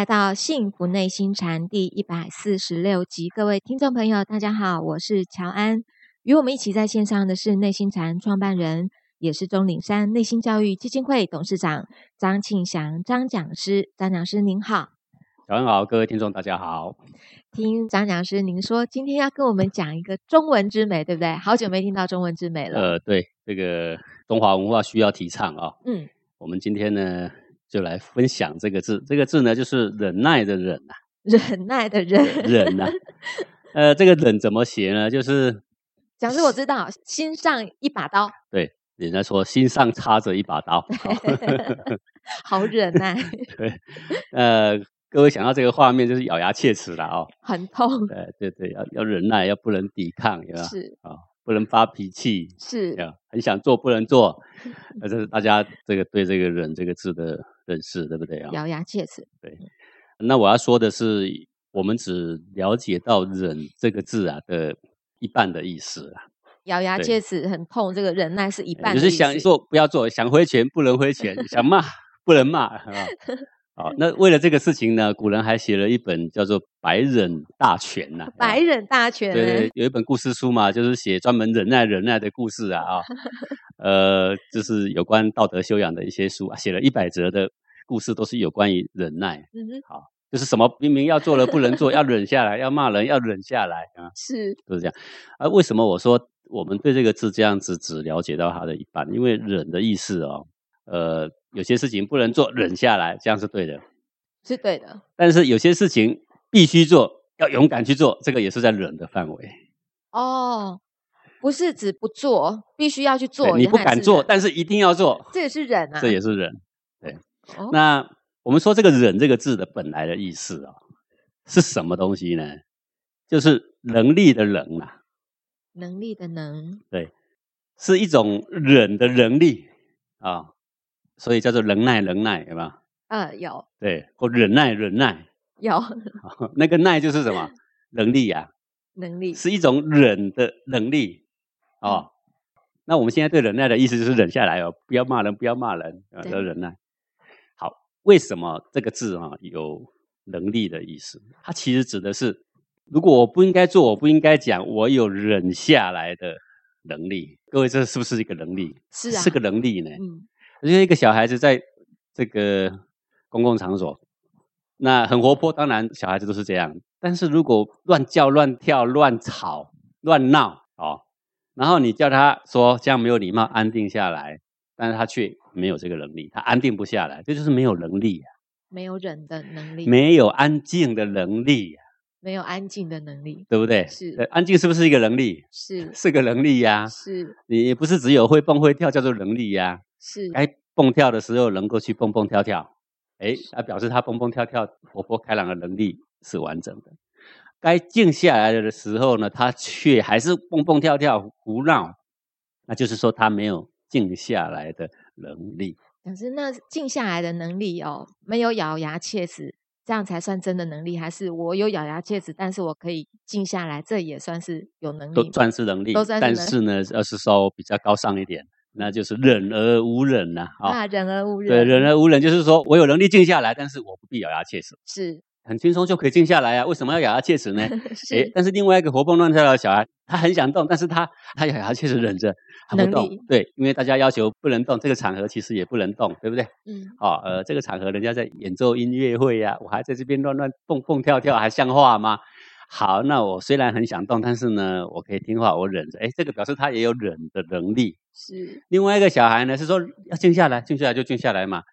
迎来到《幸福内心禅》第一百四十六集，各位听众朋友，大家好，我是乔安。与我们一起在线上的是内心禅创办人，也是钟岭山内心教育基金会董事长张庆祥张讲师。张讲师您好，早上好，各位听众大家好。听张讲师您说，今天要跟我们讲一个中文之美，对不对？好久没听到中文之美了。呃，对，这个中华文化需要提倡啊。嗯，我们今天呢，就来分享这个字，这个字呢，就是忍耐的忍啊、忍耐的忍，忍啊、呃，这个忍怎么写呢？就是讲师我知道，心上一把刀，对，人家说心上插着一把刀。好忍耐，对，呃，各位想到这个画面，就是咬牙切齿了哦。很痛，对对对，要要忍耐，要不能抵抗？是啊、不能发脾气，是，呀，很想做不能做，那这是大家这个对这个“忍”这个字的认识，对不对啊？咬牙切齿，那我要说的是，我们只了解到“忍”这个字啊的一半的意思啊，咬牙对切。齿很痛，这个忍耐是一半只是想做不要做，想挥拳不能挥拳，想骂 不能骂，是吧？好，那为了这个事情呢，古人还写了一本叫做《百忍大全》呐、百忍大全，对对，有一本故事书嘛，就是写专门忍耐忍耐的故事啊啊，呃，就是有关道德修养的一些书啊，写了一百则的故事，都是有关于忍耐，嗯哼，就是什么明明要做了不能做，要忍下来，要骂人要忍下来啊，是都是这样。啊，为什么我说我们对这个字这样子只了解到它的一半？因为忍的意思哦，呃，有些事情不能做，忍下来，这样是对的。是对的，但是有些事情必须做，要勇敢去做，这个也是在忍的范围。哦，不是指不做，必须要去做，你不敢做，但是一定要做，这也是忍啊，这也是忍。哦那我们说这个“忍”这个字的本来的意思啊、是什么东西呢？就是能力的“能”啊，能力的能，对是一种忍的能力啊，所以叫做能耐，能耐，有没有？呃，有对，或忍耐，忍耐。有 那个耐就是什么？能力呀、能力，是一种忍的能力哦。那我们现在对忍耐的意思就是忍下来哦，不要骂人，不要骂人，啊，要忍耐。好，为什么这个字啊有能力的意思？它其实指的是，如果我不应该做，我不应该讲，我有忍下来的能力。各位，这是不是一个能力？是啊，是个能力呢。嗯，因为一个小孩子在这个公共场所，那很活泼，当然小孩子都是这样。但是如果乱叫、乱跳、乱吵、乱闹哦，然后你叫他说这样没有礼貌，安定下来，但是他却没有这个能力，他安定不下来，这就是没有能力、啊，没有忍的能力，没有安静的能力、啊，没有安静的能力，对不对？是安静是不是一个能力？是。是个能力呀、是。你也不是只有会蹦会跳叫做能力呀、是，该蹦跳的时候能够去蹦蹦跳跳，哎，那表示他蹦蹦跳跳、活泼开朗的能力是完整的。该静下来的时候呢，他却还是蹦蹦跳跳、胡闹，那就是说他没有静下来的能力。可是那静下来的能力哦，没有咬牙切齿，这样才算真的能力，还是我有咬牙切齿，但是我可以静下来，这也算是有能力都？算是能力，都算是能但是呢，要是稍比较高尚一点，那就是忍而无忍呐、啊。啊，忍而无忍，对，忍而无忍就是说我有能力静下来，但是我不必咬牙切齿，是很轻松就可以静下来啊。为什么要咬牙切齿呢？诶，是但是另外一个活蹦乱跳的小孩，他很想动，但是他他咬牙切齿忍着，他不动能力。对，因为大家要求不能动，这个场合其实也不能动，对不对？嗯，哦，呃，这个场合人家在演奏音乐会呀、我还在这边乱乱蹦蹦跳跳，还像话吗？好，那我虽然很想动，但是呢，我可以听话，我忍着。诶，这个表示他也有忍的能力。是另外一个小孩呢是说要静下来，静下来就静下来嘛，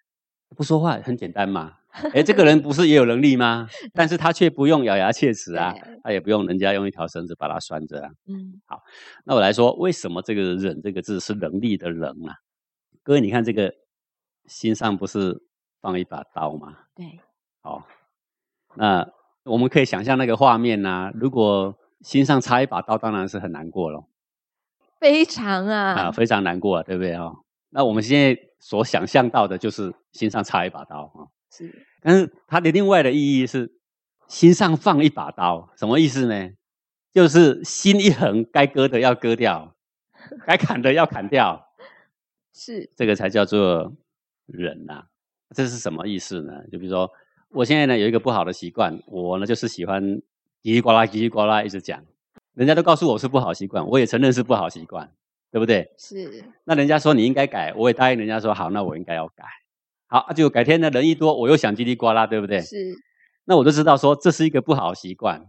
不说话很简单嘛。诶，这个人不是也有能力吗？但是他却不用咬牙切齿啊，他也不用人家用一条绳子把他拴着啊。嗯好那我来说，为什么这个“忍”这个字是能力的“能”啊？各位，你看这个心上不是放一把刀吗？对，好，那我们可以想象那个画面呐、如果心上插一把刀，当然是很难过咯。非常啊，啊，非常难过、啊，对不对哦？那我们现在所想象到的就是心上插一把刀啊，是但是它的另外的意义是心上放一把刀，什么意思呢？就是心一横，该割的要割掉，该砍的要砍掉，是这个才叫做忍呐、这是什么意思呢？就比如说我现在呢有一个不好的习惯，我呢就是喜欢叽里呱啦叽里呱啦一直讲，人家都告诉我是不好习惯，我也承认是不好习惯，对不对？是那人家说你应该改，我也答应人家说好，那我应该要改。好，啊就改天呢人一多，我又想叽里呱啦，对不对？是，那我就知道说这是一个不好的习惯，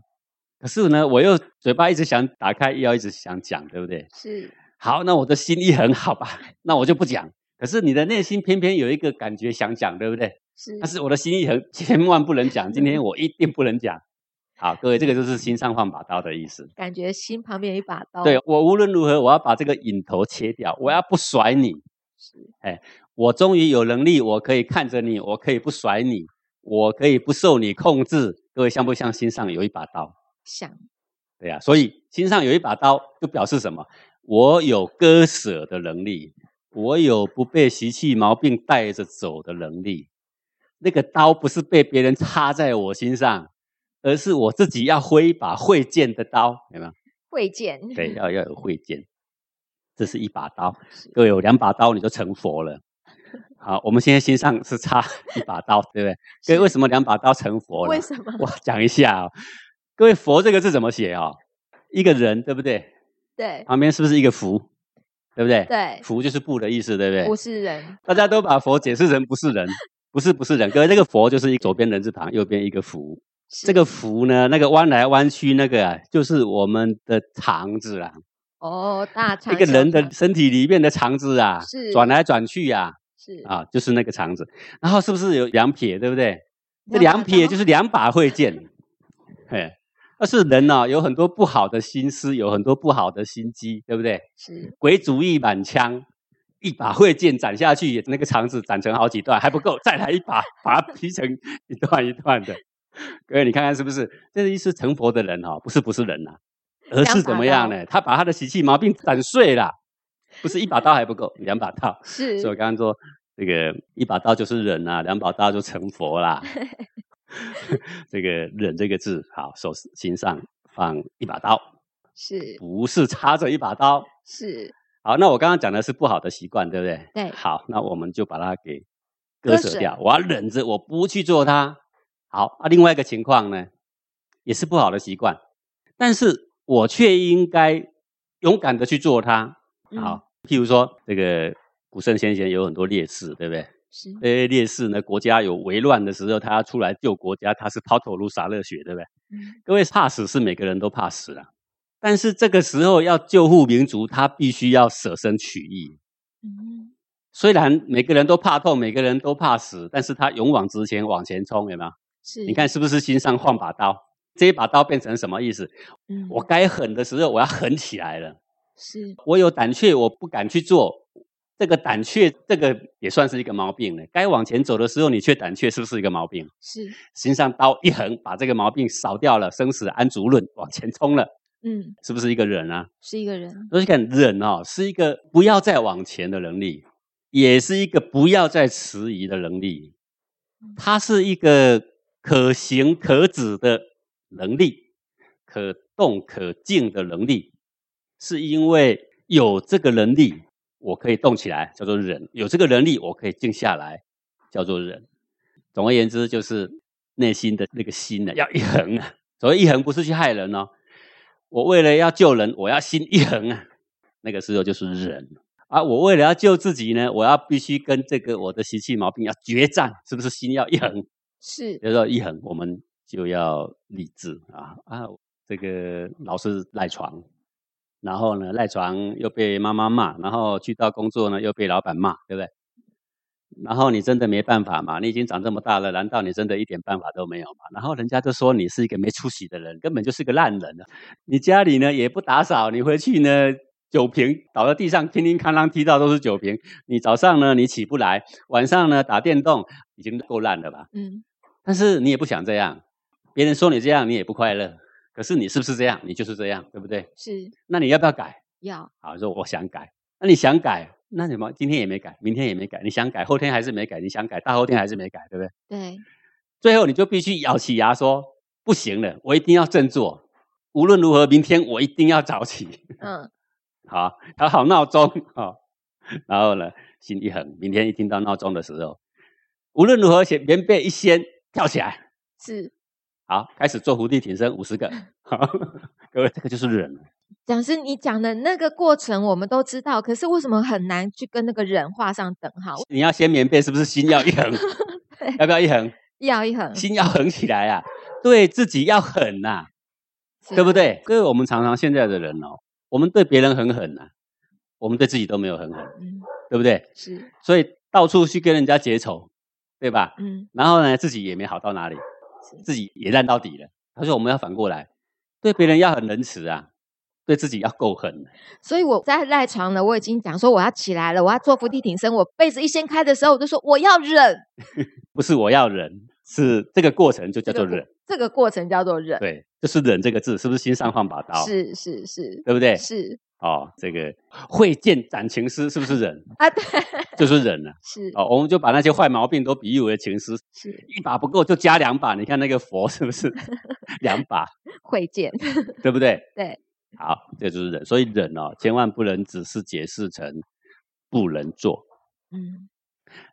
可是呢我又嘴巴一直想打开，又要一直想讲，对不对？是好，那我的心意很好吧，那我就不讲。可是你的内心偏偏有一个感觉想讲，对不对？是但是我的心意很千万不能讲，今天我一定不能讲。好，各位，这个就是心上放把刀的意思。感觉心旁边有一把刀。对我无论如何，我要把这个引头切掉，我要不甩你。是哎，我终于有能力，我可以看着你，我可以不甩你，我可以不受你控制。各位像不像心上有一把刀？像对呀、所以心上有一把刀，就表示什么？我有割舍的能力，我有不被习气毛病带着走的能力。那个刀不是被别人插在我心上，而是我自己要挥一把会剑的刀，有没有？会见。对，要要有会见，这是一把刀。各位有两把刀，你就成佛了。好，我们现在心上是插 一把刀，对不对？所以为什么两把刀成佛了？为什么？我讲一下哦。各位，佛这个字怎么写哦？一个人，对不对？对旁边是不是一个福？对不对？对，福就是不的意思，对不对？不是人。大家都把佛解释成不是人，不是不是人。各位，这个佛就是一左边人字旁，右边一个福。是这个福呢，那个弯来弯去那个啊，就是我们的肠子啦。哦，大肠一个人的身体里面的肠子啊，是转来转去呀、是啊，就是那个肠子。然后是不是有两撇，对不对？这两撇就是两把慧剑，嘿。那是人呢、有很多不好的心思，有很多不好的心机，对不对？是鬼主意满腔，一把慧剑斩下去，那个肠子斩成好几段还不够，再来一把，把它劈成一段一段的。各位，你看看是不是？这是一是成佛的人哈、不是不是人呐、而是怎么样呢？他把他的习气毛病斩碎了，不是一把刀还不够，两把刀。是所以我刚刚说，这个一把刀就是忍啊，两把刀就成佛啦。这个忍这个字，好，手心上放一把刀，是不是插着一把刀。是好，那我刚刚讲的是不好的习惯，对不对？对好，那我们就把它给割舍掉。我要忍着，我不去做它。好啊，另外一个情况呢，也是不好的习惯，但是我却应该勇敢的去做它。嗯好，譬如说这个古圣先贤有很多烈士，对不对？是这些烈士呢，国家有危乱的时候，他要出来救国家，他是抛头颅洒热血，对不对？嗯各位怕死是每个人都怕死啊，但是这个时候要救护民族，他必须要舍身取义。嗯虽然每个人都怕痛，每个人都怕死，但是他勇往直前，往前冲，有没有？是你看是不是心上换把刀？这一把刀变成什么意思？嗯我该狠的时候，我要狠起来了。是我有胆怯，我不敢去做。这个胆怯，这个也算是一个毛病了。该往前走的时候，你却胆怯，是不是一个毛病？是心上刀一横，把这个毛病扫掉了，生死安足论，往前冲了，嗯是不是一个人啊？是一个人所以看忍哦，是一个不要再往前的能力，也是一个不要再迟疑的能力。它是一个可行可止的能力，可动可静的能力，是因为有这个能力，我可以动起来，叫做忍；有这个能力，我可以静下来，叫做忍。总而言之，就是内心的那个心呢，要一横啊。所谓一横，不是去害人哦。我为了要救人，我要心一横啊，那个时候就是忍。啊，我为了要救自己呢，我要必须跟这个我的习气毛病要决战，是不是心要一横？是有时候一横，我们就要理智啊啊！这个老是赖床，然后呢赖床又被妈妈骂，然后去到工作呢又被老板骂，对不对？然后你真的没办法嘛？你已经长这么大了，难道你真的一点办法都没有吗？然后人家就说你是一个没出息的人，根本就是个烂人了。你家里呢也不打扫，你回去呢酒瓶倒在地上，叮叮哐啷踢到都是酒瓶。你早上呢你起不来，晚上呢打电动，已经够烂了吧？嗯但是你也不想这样，别人说你这样，你也不快乐。可是你是不是这样？你就是这样，对不对？是那你要不要改？要好，说我想改。那你想改，那你么今天也没改，明天也没改，你想改，后天还是没改，你想改，大后天还是没改，对不对？对最后你就必须咬起牙说不行了，我一定要振作。无论如何，明天我一定要早起。嗯 好，调好闹钟哦，然后呢，心一横，明天一听到闹钟的时候，无论如何，先棉被一掀，跳起来，是好，开始做伏地挺身五十个。好，各位，这个就是忍。讲师你讲的那个过程我们都知道，可是为什么很难去跟那个人画上等号？你要掀棉被，是不是心要一横？要不要一横？要一横，心要横起来啊！对自己要狠呐、是对不对？各位，我们常常现在的人哦，我们对别人很狠呐、我们对自己都没有很狠，嗯，对不对？是，所以到处去跟人家结仇，对吧？嗯，然后呢，自己也没好到哪里，自己也烂到底了。他说我们要反过来，对别人要很仁慈啊，对自己要够狠。所以我在赖床了，我已经讲说我要起来了，我要做伏地挺身。我被子一掀开的时候，我就说我要忍，不是我要忍，是这个过程就叫做这个忍。这个过程叫做忍，对，就是忍这个字，是不是心上放把刀？，是是是对不对？是哦，这个会见斩情丝是不是忍？啊，对，就是忍了。是哦，我们就把那些坏毛病都比喻为情丝，是一把不够就加两把。你看那个佛是不是 两把？会见，对不对？对，好，这就是忍。所以忍哦，千万不能只是解释成不能做，嗯，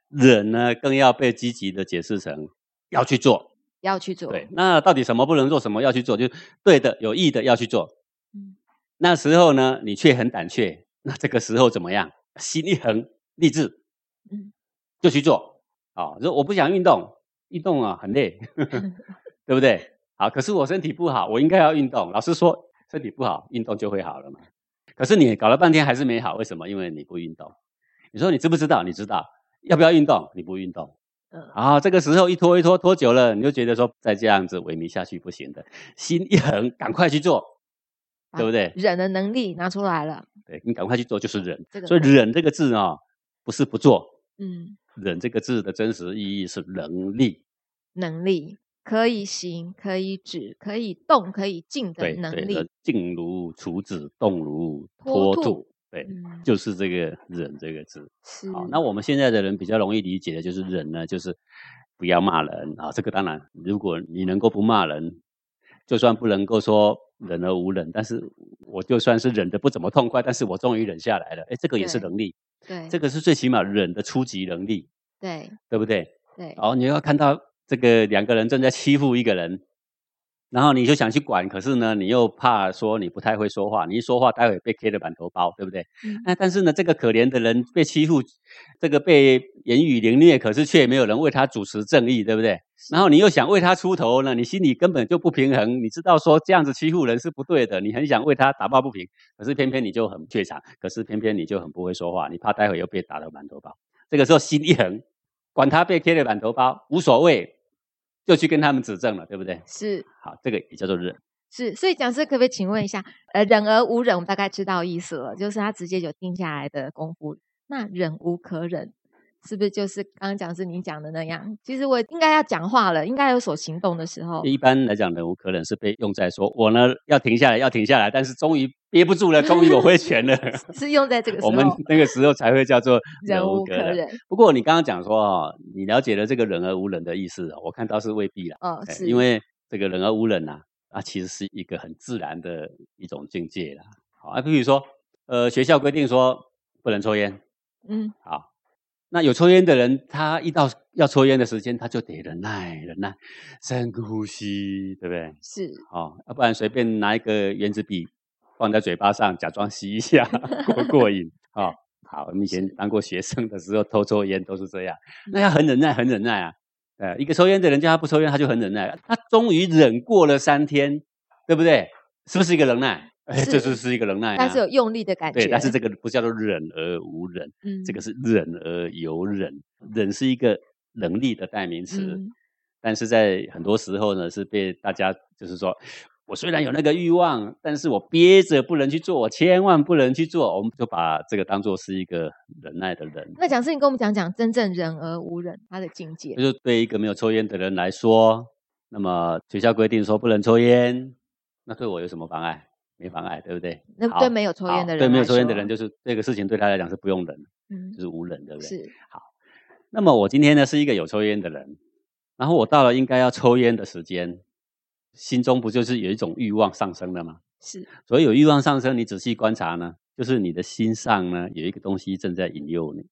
忍呢更要被积极的解释成要去做。要去做，对，那到底什么不能做，什么要去做？就对的、有益的要去做。嗯那时候呢，你却很胆怯，那这个时候怎么样？心一横，立志，嗯就去做。啊，说我不想运动，运动啊很累，对不对？好，可是我身体不好，我应该要运动。老师说身体不好，运动就会好了嘛。可是你搞了半天还是没好，为什么？因为你不运动。你说你知不知道？你知道要不要运动？你不运动。嗯啊，这个时候一拖一拖拖久了，你就觉得说再这样子萎靡下去不行的，心一横，赶快去做，把对不对？忍的能力拿出来了，对你赶快去做就是忍这，个所以忍这个字哦，不是不做，嗯，忍这个字的真实意义是能力，能力可以行，可以止，可以动，可以静的对对，能力，静如处子，动如脱兔对，嗯，就是这个忍这个字。是，好，那我们现在的人比较容易理解的就是忍呢，就是不要骂人啊。这个当然，如果你能够不骂人，就算不能够说忍而无忍，但是我就算是忍的不怎么痛快，但是我终于忍下来了。哎，这个也是能力，对，这个是最起码忍的初级能力，对对不对？对，哦，你要看到这个两个人正在欺负一个人，然后你就想去管，可是呢，你又怕说你不太会说话，你一说话，待会被 K 了满头包，对不对？嗯那但是呢，这个可怜的人被欺负，这个被言语凌虐，可是却没有人为他主持正义，对不对？然后你又想为他出头呢，你心里根本就不平衡，你知道说这样子欺负人是不对的，你很想为他打抱不平，可是偏偏你就很怯场，可是偏偏你就很不会说话，你怕待会又被打得满头包。这个时候心一横，管他被 K 了满头包无所谓，就去跟他们指正了，对不对？是好，这个也叫做忍。是，所以讲师可不可以请问一下，呃，忍而无忍，我们大概知道意思了，就是他直接就定下来的功夫。那忍无可忍，是不是就是刚刚讲师您讲的那样？其实我应该要讲话了，应该有所行动的时候。一般来讲，忍无可忍是被用在说我呢要停下来，要停下来，但是终于憋不住了，终于我挥拳了。是用在这个时我们，那个时候才会叫做忍忍无可忍。不过你刚刚讲说哦，你了解了这个忍而无忍的意思哦，我看到是未必啦。哦，哎是因为这个忍而无忍呐、啊，其实是一个很自然的一种境界啦。好啊，比如说，呃，学校规定说不能抽烟，嗯好，那有抽烟的人，他一到要抽烟的时间，他就得忍耐，忍耐，深呼吸，对不对？是哦，要不然随便拿一个圆珠笔放在嘴巴上，假装吸一下，过过瘾。哦，好，我们以前当过学生的时候偷抽烟都是这样，那要很忍耐，很忍耐啊。呃，一个抽烟的人叫他不抽烟，他就很忍耐。他终于忍过了三天，对不对？是不是一个忍耐？哎，这是就是一个忍耐、啊。但是有用力的感觉。对，但是这个不叫做忍而无忍，嗯这个是忍而有忍。忍是一个能力的代名词，嗯但是在很多时候呢，是被大家就是说，我虽然有那个欲望，但是我憋着不能去做，我千万不能去做，我们就把这个当做是一个忍耐的人。那讲师，你跟我们讲讲真正忍而无忍他的境界。就是对一个没有抽烟的人来说，那么学校规定说不能抽烟，那对我有什么妨碍？没妨碍，对不对？那对没有抽烟的人对没有抽烟的人，就是这个事情对他来讲是不用忍，嗯就是无忍，对不对？是好那么我今天呢是一个有抽烟的人，然后我到了应该要抽烟的时间，心中不就是有一种欲望上升了吗？是所以有欲望上升，你仔细观察呢，就是你的心上呢有一个东西正在引诱你。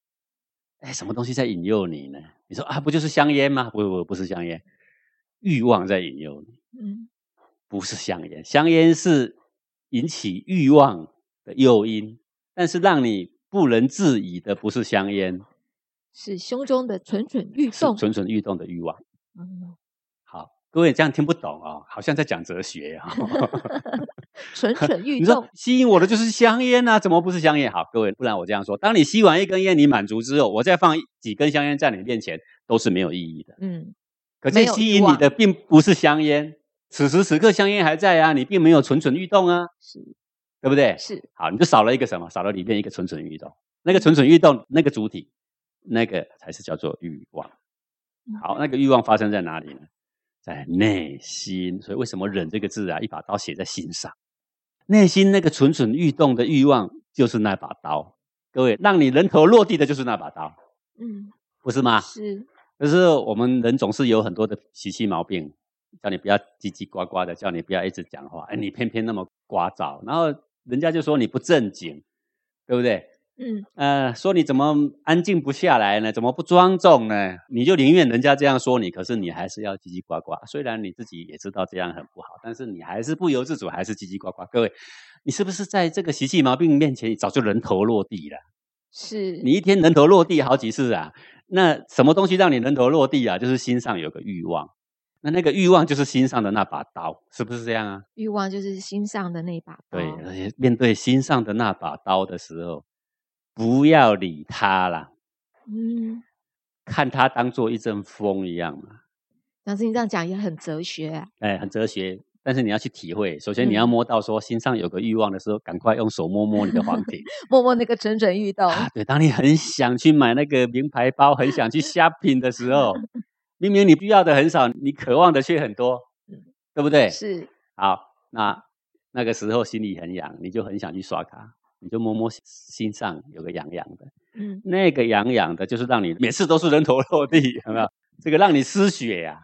哎，什么东西在引诱你呢？你说啊，不就是香烟吗？不不不是香烟，欲望在引诱你，嗯不是香烟。香烟是引起欲望的诱因，但是让你不能自已的不是香烟，是胸中的蠢蠢欲是动。蠢蠢欲动的欲望。各位这样听不懂哦，好像在讲哲学啊。蠢蠢欲 你说动。吸引我的就是香烟啊，怎么不是香烟？好，各位，不然我这样说：当你吸完一根烟，你满足之后，我再放几根香烟在你面前，都是没有意义的。嗯，可是吸引你的并不是香烟，此时此刻香烟还在啊，你并没有蠢蠢欲动啊，是对不对？是，好，你就少了一个什么？少了里面一个蠢蠢欲动。那个蠢蠢欲动，那个主体，那个才是叫做欲望。嗯好，那个欲望发生在哪里呢？在内心。所以为什么忍这个字啊，一把刀写在心上？内心那个蠢蠢欲动的欲望，就是那把刀。各位，让你人头落地的就是那把刀，嗯，不是吗？是，可是我们人总是有很多的习气毛病，叫你不要叽叽呱呱的，叫你不要一直讲话，哎，你偏偏那么聒噪，然后人家就说你不正经，对不对？嗯呃，说你怎么安静不下来呢？怎么不庄重呢？你就宁愿人家这样说你，可是你还是要叽叽呱呱。虽然你自己也知道这样很不好，但是你还是不由自主，还是叽叽呱呱。各位，你是不是在这个习气毛病面前，你早就人头落地了？是，你一天人头落地好几次啊？那什么东西让你人头落地啊？就是心上有个欲望，那那个欲望就是心上的那把刀，是不是这样啊？欲望就是心上的那把刀。对，而且面对心上的那把刀的时候，不要理他啦，嗯，看他当做一阵风一样嘛。老师你这样讲也很哲学啊。哎，很哲学，但是你要去体会。首先你要嗯摸到说心上有个欲望的时候，赶快用手摸摸你的黄庭 摸摸那个蠢蠢欲动。啊。对，当你很想去买那个名牌包，很想去 shopping 的时候，明明你需要的很少，你渴望的却很多嗯，对不对？是，好，那那个时候心里很痒，你就很想去刷卡，你就摸摸心上有个痒痒的，嗯那个痒痒的，就是让你每次都是人头落地，有没有？这个让你失血呀、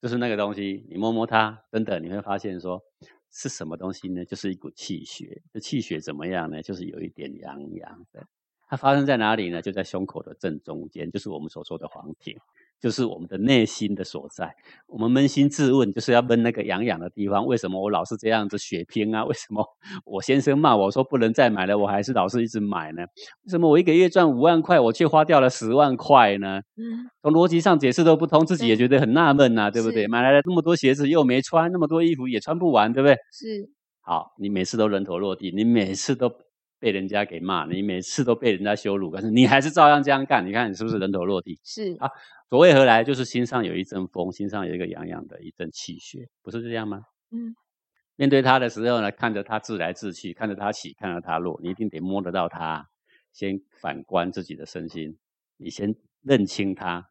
就是那个东西，你摸摸它，等等，你会发现说是什么东西呢？就是一股气血。这气血怎么样呢？就是有一点痒痒的。它发生在哪里呢？就在胸口的正中间，就是我们所说的黄庭，就是我们的内心的所在。我们扪心自问，就是要问那个痒痒的地方。为什么我老是这样子血拼啊？为什么我先生骂我说不能再买了，我还是老是一直买呢？为什么我一个月赚五万块，我却花掉了十万块呢？嗯从逻辑上解释都不通，自己也觉得很纳闷呐，对不对？买来了那么多鞋子又没穿，那么多衣服也穿不完，对不对？是，好，你每次都人头落地，你每次都被人家给骂，你每次都被人家羞辱，可是你还是照样这样干，你看你是不是人头落地？是啊所谓何来？就是心上有一阵风，心上有一个痒痒的一阵气血，不是这样吗？嗯面对他的时候呢，看着他自来自去，看着他起，看着他落，你一定得摸得到他。先反观自己的身心，你先认清他，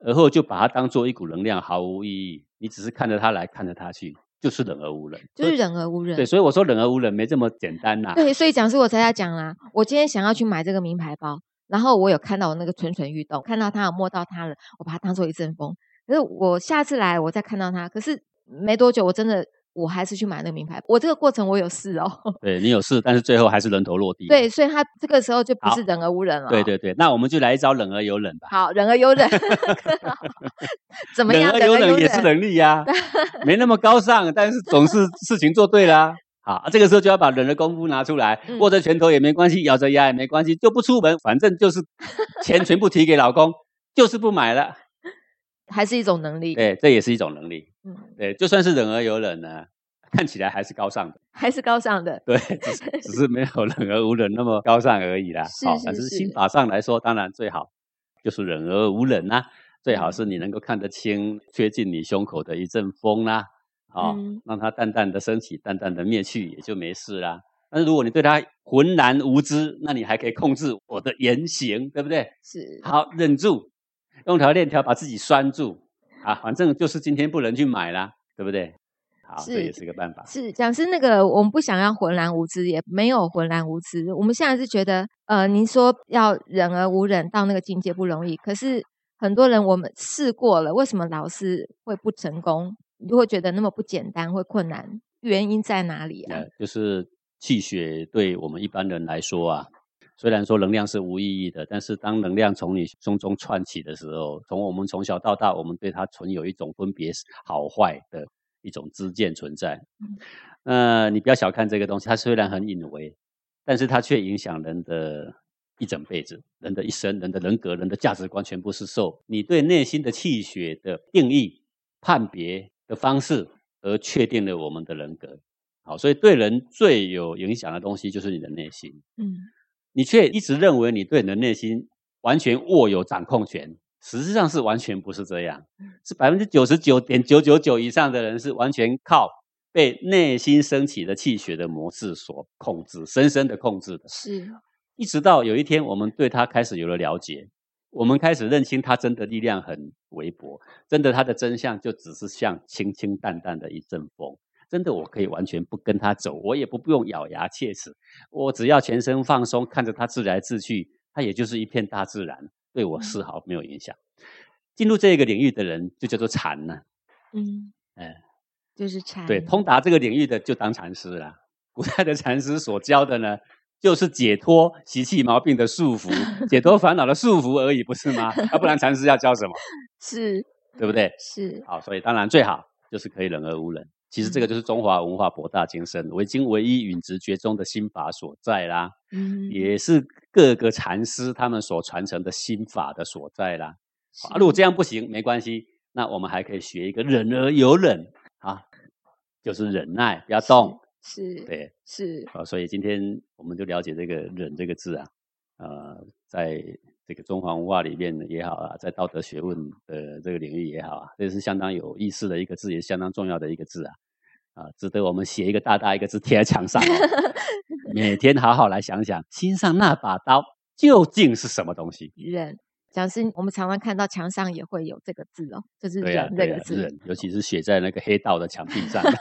而后就把它当做一股能量，毫无意义。你只是看着他来，看着他去，就是忍而无人。就是忍而无人。对，所以我说忍而无人没这么简单呐、对，所以讲师我才要讲啦，我今天想要去买这个名牌包，然后我有看到我那个蠢蠢欲动，看到它，有摸到它了，我把它当做一阵风。可是我下次来，我再看到它，可是没多久，我真的我还是去买那个名牌。我这个过程我有事哦，对你有事，但是最后还是人头落地。对，所以他这个时候就不是人而无人了。对，对对，那我们就来一招忍而有忍吧。好，忍而有忍 怎么样？忍而有忍也是能力呀、没那么高尚，但是总是事情做对啦。好，啊这个时候就要把忍的功夫拿出来，嗯握着拳头也没关系，咬着牙也没关系，就不出门，反正就是钱全部提给老公，就是不买了。还是一种能力。对，这也是一种能力。嗯，对，就算是忍而有忍呢，看起来还是高尚的。还是高尚的。对，只是只是没有忍而无忍那么高尚而已啦。好，但是是心法上来说，当然最好就是忍而无忍啦、最好是你能够看得清，吹进你胸口的一阵风啦、哦，嗯让它淡淡的升起，淡淡的灭去，也就没事啦。但是如果你对它浑然无知，那你还可以控制我的言行，对不对？是，好，忍住，用条链条把自己拴住啊，反正就是今天不能去买啦，对不对？好，这也是个办法。是讲是那个，我们不想要浑然无知，也没有浑然无知。我们现在是觉得，呃，您说要忍而无忍到那个境界不容易，可是很多人我们试过了，为什么老是会不成功？你就会觉得那么不简单，会困难，原因在哪里啊呃？，就是气血对我们一般人来说啊，虽然说能量是无意义的，但是当能量从你胸中窜起的时候，从我们从小到大，我们对它存有一种分别好坏的一种知见存在。呃，你不要小看这个东西，它虽然很隐微，但是它却影响人的一整辈子，人的一生，人的人格，人的价值观，全部是受你对内心的气血的定义、判别的方式而确定了我们的人格。好，所以对人最有影响的东西就是你的内心。嗯，你却一直认为你对你的内心完全握有掌控权，实际上是完全不是这样。是百分之九十九点九九九以上的人是完全靠被内心升起的气血的模式所控制，深深的控制的。是，一直到有一天我们对他开始有了了解，我们开始认清他真的力量很微薄，真的他的真相就只是像清清淡淡的一阵风。真的，我可以完全不跟他走，我也不不用咬牙切齿，我只要全身放松，看着他自来自去，他也就是一片大自然，对我丝毫没有影响。进入这个领域的人就叫做禅呢，嗯，哎，就是禅。对，通达这个领域的就当禅师了。古代的禅师所教的呢，就是解脱习气毛病的束缚，解脱烦恼的束缚而已，不是吗？要不然禅师要教什么？是，对不对？是。好，所以当然最好就是可以人而无人。其实这个就是中华文化博大精深、唯精唯一、允直觉中的心法所在啦，嗯，也是各个禅师他们所传承的心法的所在啦。啊，如果这样不行，没关系，那我们还可以学一个忍而有忍啊，就是忍耐，不要动，是，对，是啊，所以今天我们就了解这个“忍”这个字啊，呃，在这个中华文化里面也好啊，在道德学问的这个领域也好啊，这是相当有意思的一个字，也是相当重要的一个字啊。啊，值得我们写一个大大一个字贴在墙上，每天好好来想想，心上那把刀究竟是什么东西？人，讲师，我们常常看到墙上也会有这个字哦，就是忍这个字，尤其是写在那个黑道的墙壁上。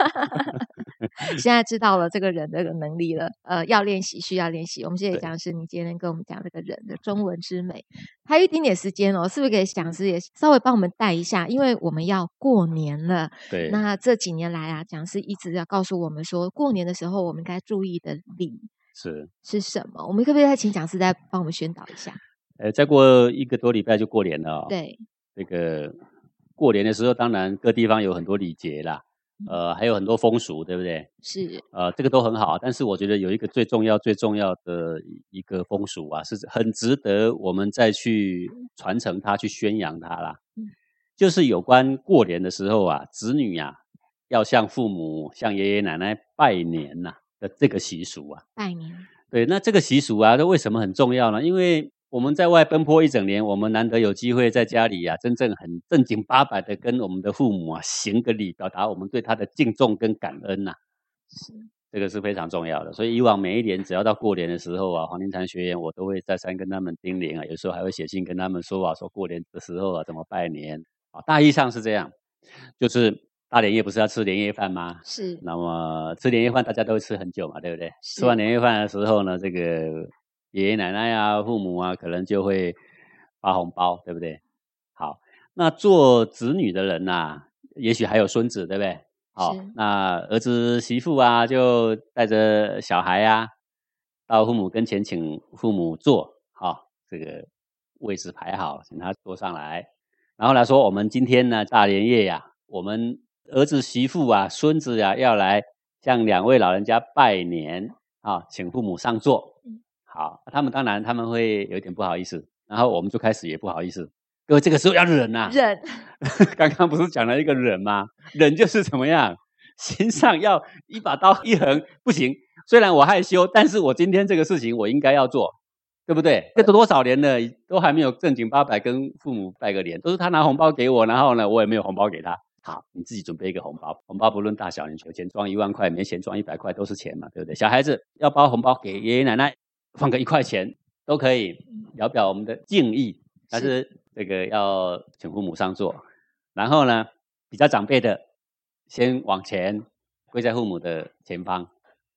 现在知道了这个人的能力了，呃，要练习，需要练习。我们谢谢讲师，你今天跟我们讲这个人的中文之美，还有一点点时间哦，是不是给讲师也稍微帮我们带一下？因为我们要过年了。对。那这几年来啊，讲师一直要告诉我们说，过年的时候我们该注意的礼是是什么？我们可不可以再请讲师再帮我们宣导一下？呃，再过一个多礼拜就过年了。对。那个过年的时候，当然各地方有很多礼节啦。呃，还有很多风俗，对不对？是，呃，这个都很好，但是我觉得有一个最重要、最重要的一个风俗啊，是很值得我们再去传承它、去宣扬它啦。嗯，就是有关过年的时候啊，子女啊要向父母、向爷爷奶奶拜年呐的这个习俗啊。拜年。对，那这个习俗啊，它为什么很重要呢？因为我们在外奔波一整年，我们难得有机会在家里啊，真正很正经八百的跟我们的父母啊行个礼，表达我们对他的敬重跟感恩呐。是，这个是非常重要的。所以以往每一年只要到过年的时候啊，黄庭禅学员我都会再三跟他们叮咛啊，有时候还会写信跟他们说啊，说过年的时候啊怎么拜年啊。大意上是这样，就是大年夜不是要吃年夜饭吗？是。那么吃年夜饭大家都会吃很久嘛，对不对？吃完年夜饭的时候呢，这个。爷爷奶奶啊，父母啊，可能就会发红包，对不对？好，那做子女的人呐，也许还有孙子，对不对？好，那儿子媳妇啊，就带着小孩呀，到父母跟前，请父母坐，好，这个位置排好，请他坐上来，然后来说，我们今天呢，大年夜呀，我们儿子媳妇啊，孙子呀，要来向两位老人家拜年啊，请父母上座。好，他们当然他们会有一点不好意思，然后我们就开始也不好意思。各位这个时候要忍呐，忍。刚刚不是讲了一个忍吗？忍就是怎么样，心上要一把刀一横，不行。虽然我害羞，但是我今天这个事情我应该要做，对不对？这都多少年了，都还没有正经八百跟父母拜个年，都是他拿红包给我，然后呢，我也没有红包给他。好，你自己准备一个红包，红包不论大小，你有钱装一万块，没钱装一百块都是钱嘛，对不对？小孩子要包红包给爷爷奶奶。放个一块钱都可以，表表我们的敬意。但是这个要请父母上座，然后呢，比较长辈的先往前跪在父母的前方。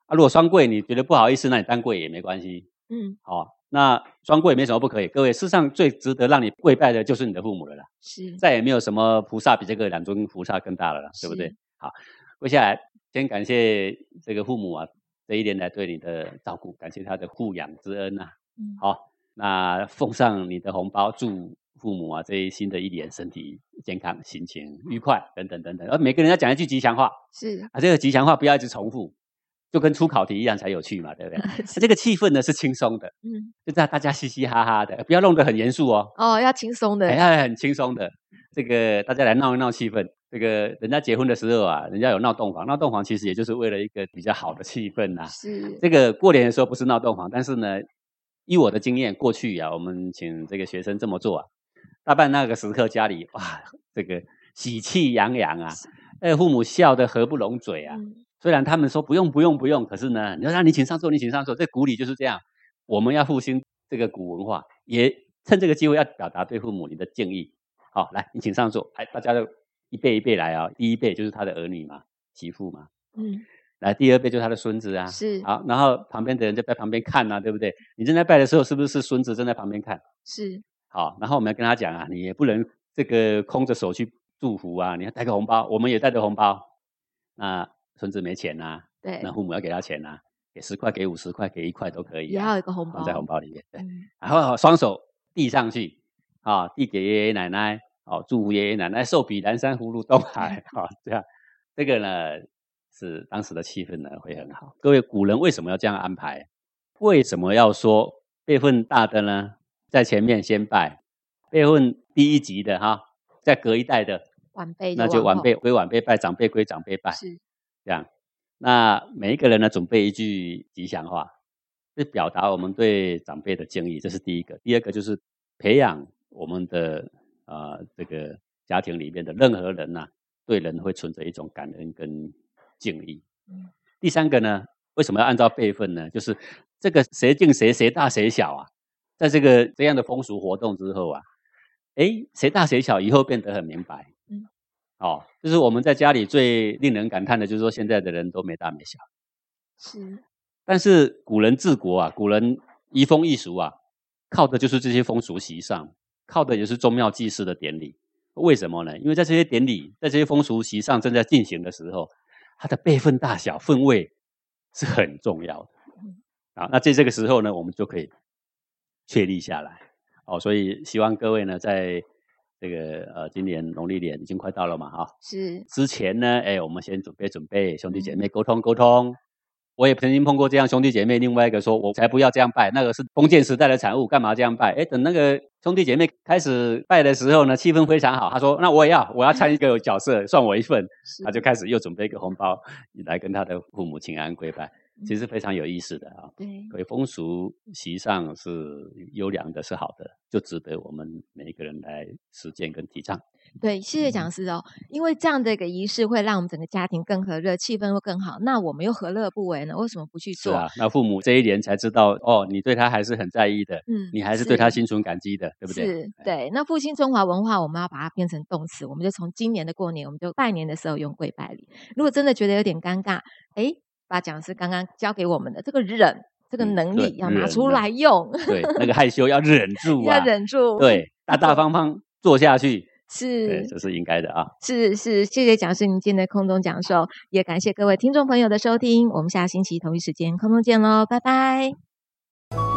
啊，如果双跪你觉得不好意思，那你单跪也没关系。嗯，好，那双跪没什么不可以。各位，世上最值得让你跪拜的就是你的父母了啦。是，再也没有什么菩萨比这个两尊菩萨更大了啦，对不对？好，跪下来，先感谢这个父母啊。这一年来对你的照顾，感谢他的护养之恩呐。嗯好，那奉上你的红包，祝父母啊这一新的一年身体健康、心情愉快等等等等。而每个人要讲一句吉祥话是，啊，这个吉祥话不要一直重复，就跟出考题一样才有趣嘛，对不对？是这个气氛呢是轻松的，嗯，就让大家嘻嘻哈哈的，不要弄得很严肃哦。哦，要轻松的，哎，要很轻松的，这个大家来闹一闹气氛。这个人家结婚的时候啊，人家有闹洞房，闹洞房其实也就是为了一个比较好的气氛呐、是，这个过年的时候不是闹洞房，但是呢，以我的经验，过去啊，我们请这个学生这么做啊，大半那个时刻家里哇，这个喜气洋洋啊，哎，父母笑得合不拢嘴啊。嗯虽然他们说不用不用不用，可是呢，你说让你请上座，你请上座，这古礼就是这样。我们要复兴这个古文化，也趁这个机会要表达对父母你的敬意。好，来，你请上座，来，大家都一辈一辈来啊、第一辈就是他的儿女嘛，媳妇嘛，嗯，来，第二辈就是他的孙子啊。是好，然后旁边的人就在旁边看啊，对不对？你正在拜的时候，是不是孙子正在旁边看？是，好，然后我们要跟他讲啊，你也不能这个空着手去祝福啊，你要带个红包，我们也带着红包。那孙子没钱呐、对那，父母要给他钱呐、给十块、给五十块、给一块都可以、也啊，要有一个红包，放在红包里面。对，嗯，然后双手递上去，啊，递给爷爷奶奶，哦，祝福爷爷奶奶寿比南山，福如东海，啊，这样，这个呢是当时的气氛呢会很好。各位古人为什么要这样安排？为什么要说辈分大的呢在前面先拜，辈分低一级的哈，再隔一代的，晚辈那就晚辈归晚辈拜，长辈归长辈拜，是，这样。那每一个人呢，准备一句吉祥话，是表达我们对长辈的敬意，这是第一个。第二个就是培养我们的呃这个家庭里面的任何人呐、对人会存着一种感恩跟敬意。嗯第三个呢，为什么要按照辈分呢？就是这个谁敬谁，谁大谁小啊，在这个这样的风俗活动之后啊，诶，谁大谁小以后变得很明白。嗯哦，就是我们在家里最令人感叹的，就是说现在的人都没大没小。是，但是古人治国啊，古人移风易俗啊，靠的就是这些风俗习尚，靠的也是宗庙祭祀的典礼。为什么呢？因为在这些典礼，在这些风俗习上正在进行的时候，它的辈分大小、分位是很重要的。啊，那在这个时候呢，我们就可以确立下来。哦，所以希望各位呢，在这个呃今年农历年已经快到了嘛，哈、是，之前呢，哎，我们先准备准备，兄弟姐妹沟通沟通。我也曾经碰过这样兄弟姐妹，另外一个说，我才不要这样拜，那个是封建时代的产物，干嘛这样拜？哎，等那个兄弟姐妹开始拜的时候呢，气氛非常好，他说，那我也要，我要参一个角色，算我一份，他就开始又准备一个红包来跟他的父母请安跪拜，其实非常有意思的啊。对，所以风俗习尚是优良的，是好的，就值得我们每一个人来实践跟提倡。对，谢谢嗯讲师哦，因为这样的一个仪式会让我们整个家庭更和乐，气氛会更好。那我们又何乐不为呢？为什么不去做？是啊，那父母这一年才知道，哦，你对他还是很在意的，嗯，你还是对他心存感激的，对不对？是，对。那复兴中华文化，我们要把它变成动词，我们就从今年的过年，我们就拜年的时候用跪拜礼。如果真的觉得有点尴尬，哎，把讲师刚刚教给我们的这个忍这个能力要拿出呢来用，对，那个害羞要忍住啊，要忍住。，对，大大方方做下去，对，是这是应该的啊。是是，谢谢讲师您今天的空中讲授，也感谢各位听众朋友的收听。我们下星期同一时间空中见喽，拜拜。